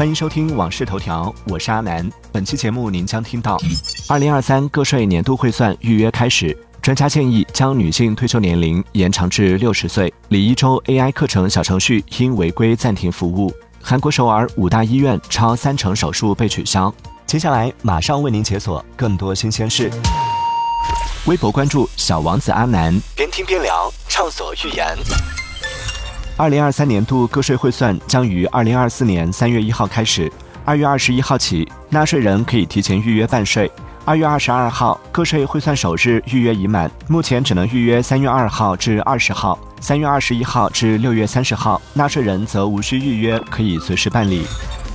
欢迎收听《往事头条》，我是阿南。本期节目您将听到：二零二三个税年度汇算预约开始，专家建议将女性退休年龄延长至六十岁。李一周 AI 课程小程序因违规暂停服务。韩国首尔五大医院超三成手术被取消。接下来马上为您解锁更多新鲜事。微博关注小王子阿南，边听边聊，畅所欲言。二零二三年度个税汇算将于二零二四年三月一号开始，二月二十一号起，纳税人可以提前预约办税。二月二十二号个税汇算首日预约已满，目前只能预约三月二号至二十号，三月二十一号至六月三十号，纳税人则无需预约，可以随时办理。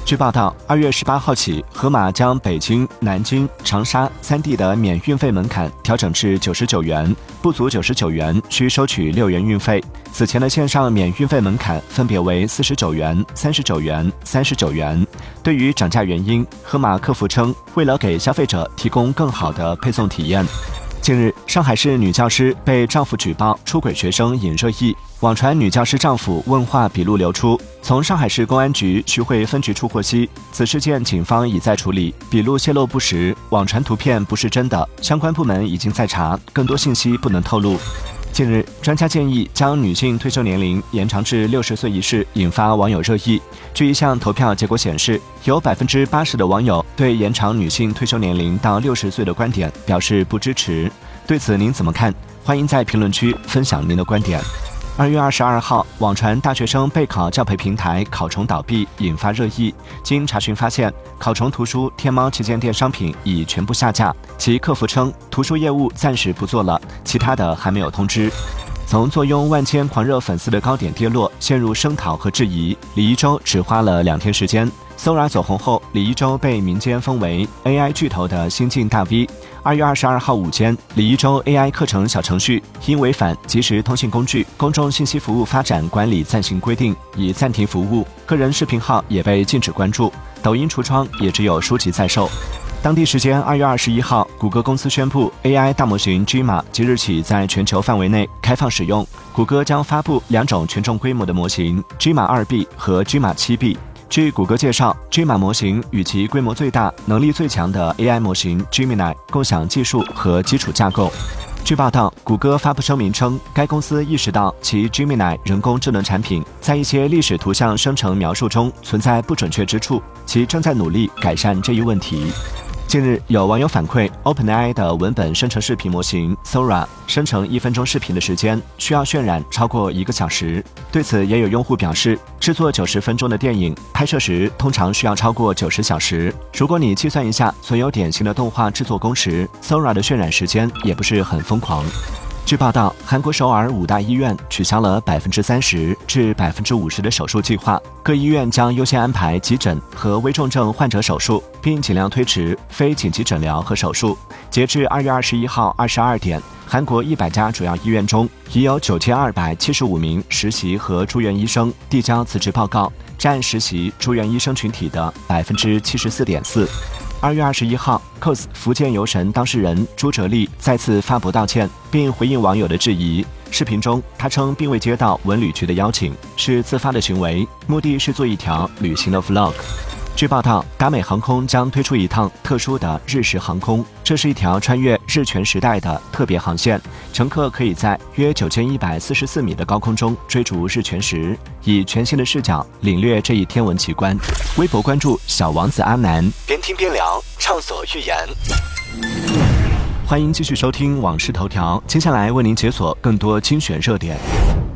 据报道，二月十八号起，盒马将北京、南京、长沙三地的免运费门槛调整至九十九元，不足九十九元需收取六元运费。此前的线上免运费门槛分别为四十九元、三十九元、三十九元。对于涨价原因，盒马客服称，为了给消费者提供更好的配送体验。近日，上海市女教师被丈夫举报出轨学生引热议，网传女教师丈夫问话笔录流出。从上海市公安局徐汇分局处获悉，此事件警方已在处理，笔录泄露不实，网传图片不是真的，相关部门已经在查，更多信息不能透露。近日，专家建议将女性退休年龄延长至六十岁一事引发网友热议。据一项投票结果显示，有百分之八十的网友对延长女性退休年龄到六十岁的观点表示不支持。对此您怎么看？欢迎在评论区分享您的观点。二月二十二号，网传大学生备考教培平台考虫倒闭，引发热议。经查询发现，考虫图书天猫旗舰店商品已全部下架，其客服称图书业务暂时不做了，其他的还没有通知。从坐拥万千狂热粉丝的高点跌落，陷入声讨和质疑，李一舟只花了两天时间。Sora 走红后，李一舟被民间封为 AI 巨头的新晋大 V。二月二十二号午间，李一舟 AI 课程小程序因违反即时通信工具公众信息服务发展管理暂行规定，已暂停服务。个人视频号也被禁止关注，抖音橱窗也只有书籍在售。当地时间二月二十一号，谷歌公司宣布，AI 大模型 Gemma 即日起在全球范围内开放使用。谷歌将发布两种权重规模的模型：Gemma 二 B 和 Gemma 七 B。据谷歌介绍，Gemma 模型与其规模最大、能力最强的 AI 模型 Gemini 共享技术和基础架构。据报道，谷歌发布声明称，该公司意识到其 Gemini 人工智能产品在一些历史图像生成描述中存在不准确之处，其正在努力改善这一问题。近日，有网友反馈，OpenAI 的文本生成视频模型 Sora 生成一分钟视频的时间需要渲染超过一个小时。对此，也有用户表示，制作九十分钟的电影拍摄时通常需要超过九十小时。如果你计算一下所有典型的动画制作工时，Sora 的渲染时间也不是很疯狂。据报道，韩国首尔五大医院取消了百分之三十至百分之五十的手术计划，各医院将优先安排急诊和危重症患者手术，并尽量推迟非紧急诊疗和手术。截至二月二十一号二十二点，韩国一百家主要医院中已有九千二百七十五名实习和住院医生递交辞职报告，占实习住院医生群体的百分之七十四点四。二月二十一号，cos 福建游神当事人朱哲丽再次发博道歉，并回应网友的质疑。视频中，他称并未接到文旅局的邀请，是自发的行为，目的是做一条旅行的 vlog。据报道，达美航空将推出一趟特殊的日食航空，这是一条穿越日全时代的特别航线，乘客可以在约九千一百四十四米的高空中追逐日全食，以全新的视角领略这一天文奇观。微博关注小王子阿南，边听边聊，畅所欲言。欢迎继续收听《往事头条》，接下来为您解锁更多精选热点。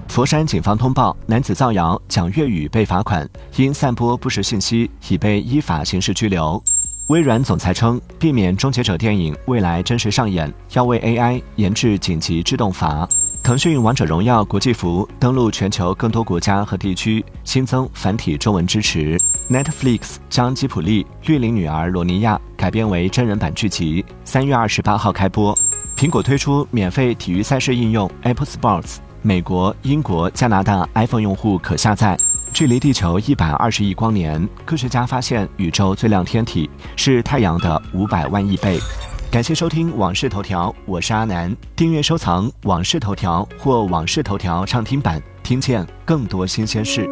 佛山警方通报，男子造谣讲粤语被罚款，因散播不实信息已被依法刑事拘留。微软总裁称，避免终结者电影未来真实上演，要为 AI 研制紧急制动阀。腾讯王者荣耀国际服登陆全球更多国家和地区，新增繁体中文支持。Netflix 将吉普力《绿林女儿罗尼亚》改编为真人版剧集，三月二十八号开播。苹果推出免费体育赛事应用 Apple Sports。美国、英国、加拿大 iPhone 用户可下载。距离地球一百二十亿光年，科学家发现宇宙最亮天体是太阳的五百万亿倍。感谢收听《往事头条》，我是阿南。订阅收藏《往事头条》或《往事头条》畅听版，听见更多新鲜事。